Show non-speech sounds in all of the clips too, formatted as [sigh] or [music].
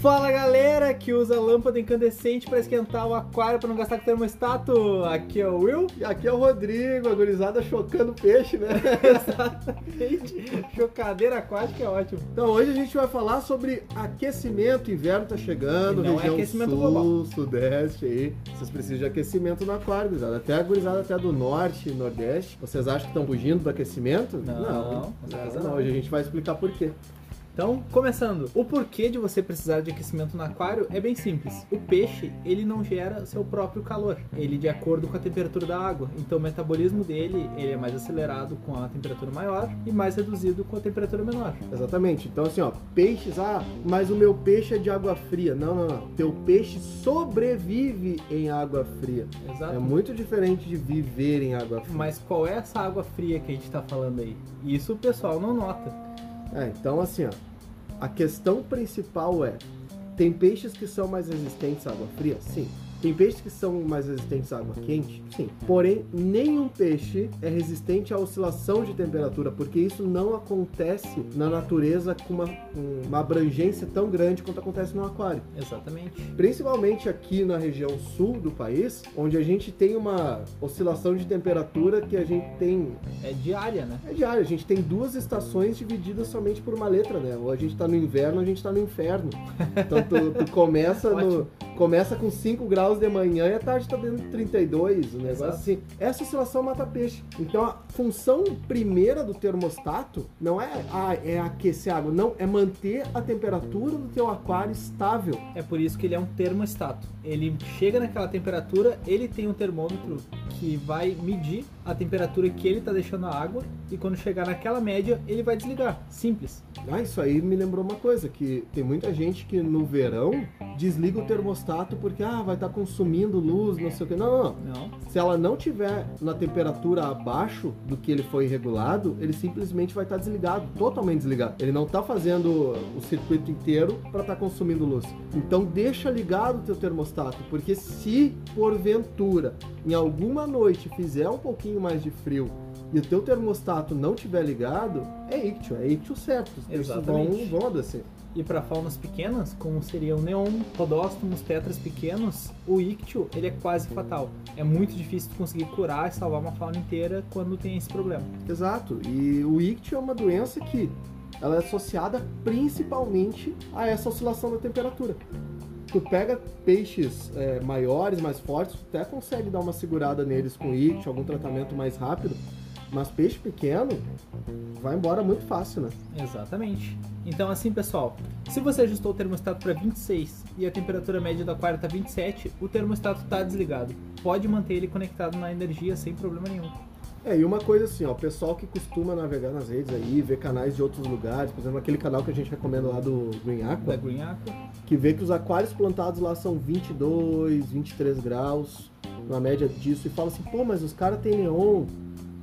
Fala galera que usa lâmpada incandescente para esquentar o aquário para não gastar com termostato. Aqui é o Will. E aqui é o Rodrigo, a gurizada chocando peixe, né? [laughs] Exatamente. Chocadeira aquática é ótimo. Então hoje a gente vai falar sobre aquecimento. Inverno tá chegando, E não é região aquecimento sul, global. sudeste aí. Vocês precisam de aquecimento no aquário, gurizada. Até a gurizada até do norte e nordeste. Vocês acham que estão fugindo do aquecimento? Não, não. com certeza não, não. Hoje a gente vai explicar por quê. Então, começando. O porquê de você precisar de aquecimento no aquário é bem simples. O peixe, ele não gera seu próprio calor. Ele de acordo com a temperatura da água. Então, o metabolismo dele, ele é mais acelerado com a temperatura maior e mais reduzido com a temperatura menor. Exatamente. Então, assim, ó, peixes, ah, mas o meu peixe é de água fria. Não, não, não. Teu peixe sobrevive em água fria. Exato. É muito diferente de viver em água fria. Mas qual é essa água fria que a gente tá falando aí? Isso o pessoal não nota. É, então assim, ó, a questão principal é: tem peixes que são mais resistentes à água fria? Sim. Tem peixes que são mais resistentes à água quente? Sim. Porém, nenhum peixe é resistente à oscilação de temperatura, porque isso não acontece na natureza com uma, uma abrangência tão grande quanto acontece no aquário. Exatamente. Principalmente aqui na região sul do país, onde a gente tem uma oscilação de temperatura que a gente tem É diária, né? é diário, a gente tem duas estações divididas somente por uma letra, né? Ou a gente tá no inverno ou a gente tá no inferno. Então tu, tu começa, no, [laughs] começa com 5 graus de manhã e à tarde tá dentro de 32, um negócio Exato. assim. Essa oscilação mata peixe. Então a função primeira do termostato não é, ah, é aquecer a água, não, é manter a temperatura do teu aquário estável. É por isso que ele é um termostato. Ele chega naquela temperatura, ele tem um termômetro que vai medir a temperatura que ele tá deixando a água e quando chegar naquela média, ele vai desligar. Simples. Ah, isso aí me lembrou uma coisa, que tem muita gente que no verão desliga o termostato porque ah, vai estar consumindo luz, não sei o que. Não, não, não. Se ela não tiver na temperatura abaixo do que ele foi regulado, ele simplesmente vai estar desligado, totalmente desligado. Ele não está fazendo o circuito inteiro para estar consumindo luz. Então deixa ligado o teu termostato, porque se porventura em alguma noite fizer um pouquinho mais de frio e o teu termostato não tiver ligado, é ictio, é ictio certo. Exatamente. Vão, vão adoecer. E para faunas pequenas, como seriam neon, podóstomos, tetras pequenos, o ictio ele é quase fatal. É muito difícil conseguir curar e salvar uma fauna inteira quando tem esse problema. Exato. E o ictio é uma doença que ela é associada principalmente a essa oscilação da temperatura. Tu pega peixes é, maiores, mais fortes, tu até consegue dar uma segurada neles com ictio, algum tratamento mais rápido, mas peixe pequeno vai embora muito fácil, né? Exatamente. Então assim, pessoal, se você ajustou o termostato para 26 e a temperatura média do aquário está 27, o termostato está desligado. Pode manter ele conectado na energia sem problema nenhum. É, e uma coisa assim, ó, o pessoal que costuma navegar nas redes aí, ver canais de outros lugares, por exemplo, aquele canal que a gente recomenda lá do Green Da Aqua, Green Aqua. que vê que os aquários plantados lá são 22, 23 graus, na média disso, e fala assim, pô, mas os caras têm neon,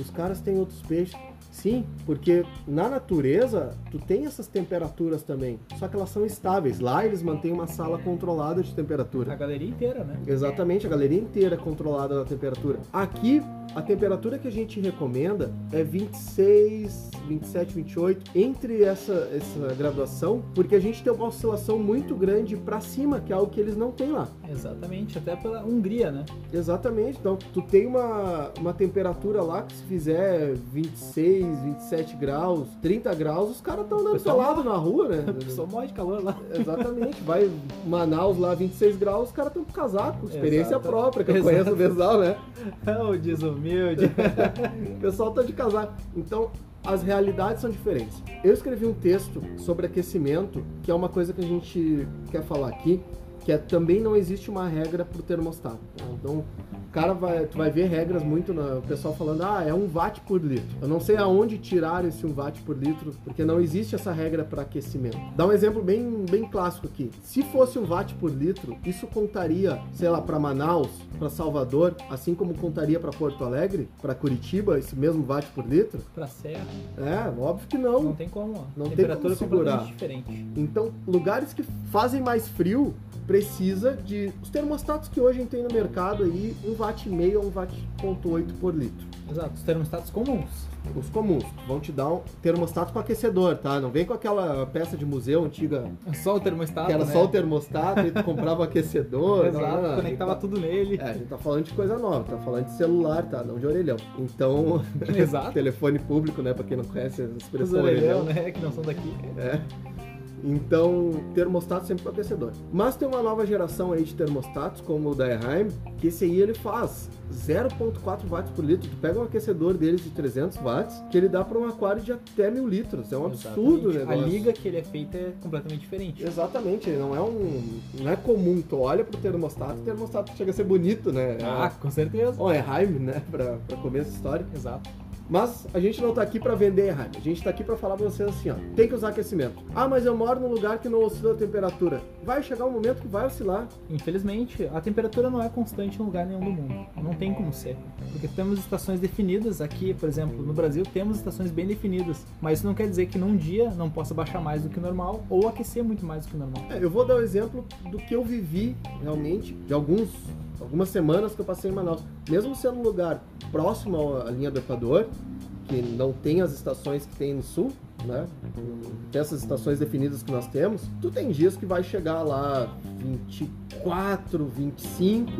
os caras têm outros peixes. Sim, porque na natureza tu tem essas temperaturas também, só que elas são estáveis. Lá eles mantêm uma sala controlada de A temperatura. galeria inteira, né? Exatamente, a galeria inteira controlada da temperatura. Aqui, a temperatura que a gente recomenda é 26, 27, 28, entre essa, essa graduação, porque a gente tem uma oscilação muito grande para cima, que é algo que eles não têm lá. Exatamente, até pela Hungria, né? Exatamente, então tu tem uma, uma temperatura lá que se fizer 26, 27 graus, 30 graus, os caras estão andando Pessoal pelado na rua, né? [laughs] A pessoa morre de calor lá. Exatamente, vai Manaus lá 26 graus, os caras estão com casaco, experiência Exato. própria, que eu Exato. conheço o Vesal, né? [laughs] o desumilde. O [laughs] pessoal tá de casaco. Então, as realidades são diferentes. Eu escrevi um texto sobre aquecimento, que é uma coisa que a gente quer falar aqui, que é também não existe uma regra pro termostato. tá? Então, o cara vai, tu vai ver regras muito na, o pessoal falando, ah, é um watt por litro. Eu não sei aonde tiraram esse um watt por litro, porque não existe essa regra para aquecimento. Dá um exemplo bem, bem clássico aqui. Se fosse um watt por litro, isso contaria, sei lá, para Manaus, para Salvador, assim como contaria para Porto Alegre, para Curitiba, esse mesmo watt por litro? pra serra, É, óbvio que não não. tem como, ó. Não tem Temperatura como segurar. Então, lugares que fazem mais frio precisa de os termostatos que hoje tem no mercado aí, um watt e meio a 1 watt ponto oito por litro. Exato, os termostatos comuns. Os comuns vão te dar um termostato com aquecedor, tá? Não vem com aquela peça de museu antiga Só o termostato, que era né? só o termostato e tu comprava o aquecedor. Exato, a gente conectava tá- tudo nele. É, a gente tá falando de coisa nova, tá falando de celular, tá? Não de orelhão. Então, [laughs] Exato. [laughs] telefone público, né? Pra quem não conhece a Os expressão orelhão, orelhão. né? Que não são daqui. É. Então, termostato sempre com aquecedor. Mas tem uma nova geração aí de termostatos, como o da Eheim, que esse aí ele faz 0.4 watts por litro. Tu pega um aquecedor deles de 300 watts, que ele dá para um aquário de até mil litros. É um absurdo o negócio. A liga que ele é feita é completamente diferente. Exatamente, não é um. Não é comum. Tu olha pro termostato, o termostato chega a ser bonito, né? Ah, com certeza. Ó, é Heim, né? Pra, pra começo história. Exato. Mas a gente não tá aqui pra vender Heim. A gente tá aqui pra falar pra vocês assim, ó. Tem que usar aquecimento. Ah, mas eu moro num lugar que não oscila a temperatura. Vai chegar um momento que vai oscilar. Infelizmente, a temperatura não é constante em lugar nenhum do mundo. Não tem como ser. Porque temos estações definidas aqui, por exemplo, no Brasil temos estações bem definidas. Mas isso não quer dizer que num dia não possa baixar mais do que o normal ou aquecer muito mais do que o normal. É, eu vou dar o exemplo do que eu vivi realmente, de alguns, algumas semanas que eu passei em Manaus. Mesmo sendo um lugar próximo à linha do Equador, que não tem as estações que tem no sul, né? Tem essas estações definidas que nós temos. Tu tem dias que vai chegar lá 24, 25.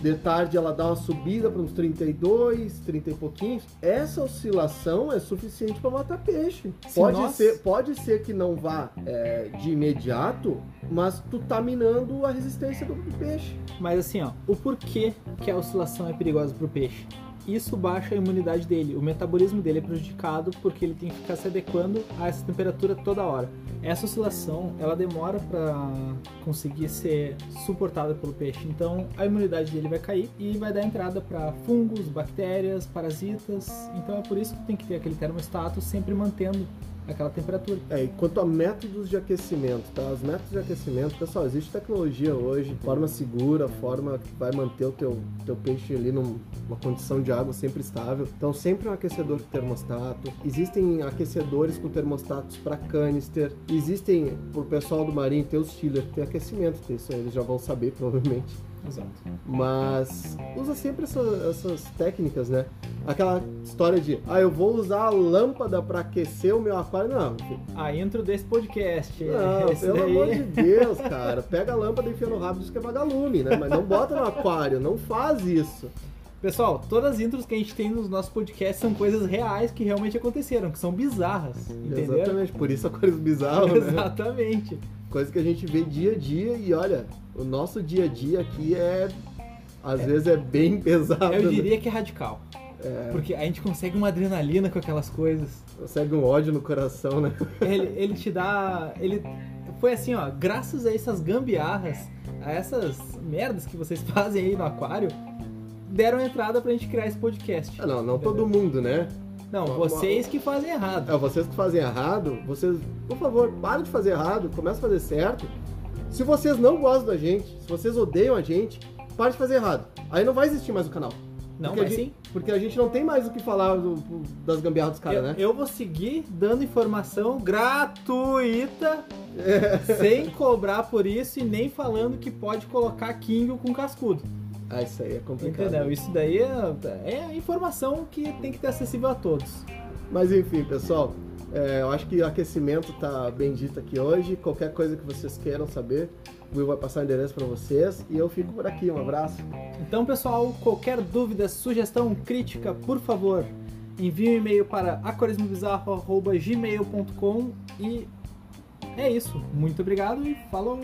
De tarde ela dá uma subida para uns 32, 30 e pouquinhos. Essa oscilação é suficiente para matar peixe. Se Pode nós- ser, pode ser que não vá é, de imediato, mas tu tá minando a resistência do, do peixe. Mas assim, ó, o porquê que a oscilação é perigosa para o peixe? Isso baixa a imunidade dele, o metabolismo dele é prejudicado porque ele tem que ficar se adequando a essa temperatura toda hora. Essa oscilação, ela demora para conseguir ser suportada pelo peixe, então a imunidade dele vai cair e vai dar entrada para fungos, bactérias, parasitas. Então é por isso que tem que ter aquele termostato sempre mantendo aquela temperatura. É, e quanto a métodos de aquecimento, tá? Os métodos de aquecimento, pessoal, existe tecnologia hoje, forma segura, forma que vai manter o teu, teu peixe ali num- numa condição de água sempre estável. Então, sempre um aquecedor com termostato. Existem aquecedores com termostatos para canister. Existem, pro pessoal do marinho, tem os chiller tem aquecimento, tem isso aí, eles já vão saber, [laughs] provavelmente. Exato. Mas usa sempre essa- essas técnicas, né? Aquela história de, ah, eu vou usar a lâmpada para aquecer o meu aquário. Não, A intro desse podcast. não, pelo daí- amor de [laughs] Deus, cara. Pega a lâmpada e enfia no rabo diz que é vagalume, né? Mas não bota no aquário, não faz isso. Pessoal, todas as intros que a gente tem nos nossos podcasts são coisas reais que realmente aconteceram, que são bizarras, entendeu? Exatamente, por isso a coisa bizarra, né? Exatamente. Coisa que a gente vê dia a dia e olha, o nosso dia a dia aqui é. Às vezes é bem [laughs] pesado. Eu né? diria que é radical. Porque a gente consegue uma adrenalina com aquelas coisas. Consegue um ódio no coração, né? [laughs] Ele, ele te dá. Ele. Foi assim, ó, graças a essas gambiarras, a essas merdas que vocês [laughs] fazem aí no aquário, deram entrada pra gente criar esse podcast. Ah, não, não todo mundo, né? Não, vocês que fazem errado. É, vocês que fazem errado, vocês, por favor, parem de fazer errado, comece a fazer certo. Se vocês não gostam da gente, se vocês odeiam a gente, parem de fazer errado. Aí não vai existir mais o canal. Não, porque mas gente, sim. Porque a gente não tem mais o que falar do- das gambiarras dos caras, né? eu vou seguir dando informação gratuita, É. sem cobrar por isso e nem falando que pode colocar Kingo com cascudo. Ah, isso aí é complicado. Entendeu? Isso daí é, é informação que tem que ter acessível a todos. Mas enfim, pessoal, é, eu acho que o aquecimento tá bem dito aqui hoje. Qualquer coisa que vocês queiram saber, o Will vai passar o endereço para vocês. E eu fico por aqui. Um abraço. Então, pessoal, qualquer dúvida, sugestão, crítica, por favor, envie um e-mail para aquarismobizarro.gmail.com e é isso. Muito obrigado e falou!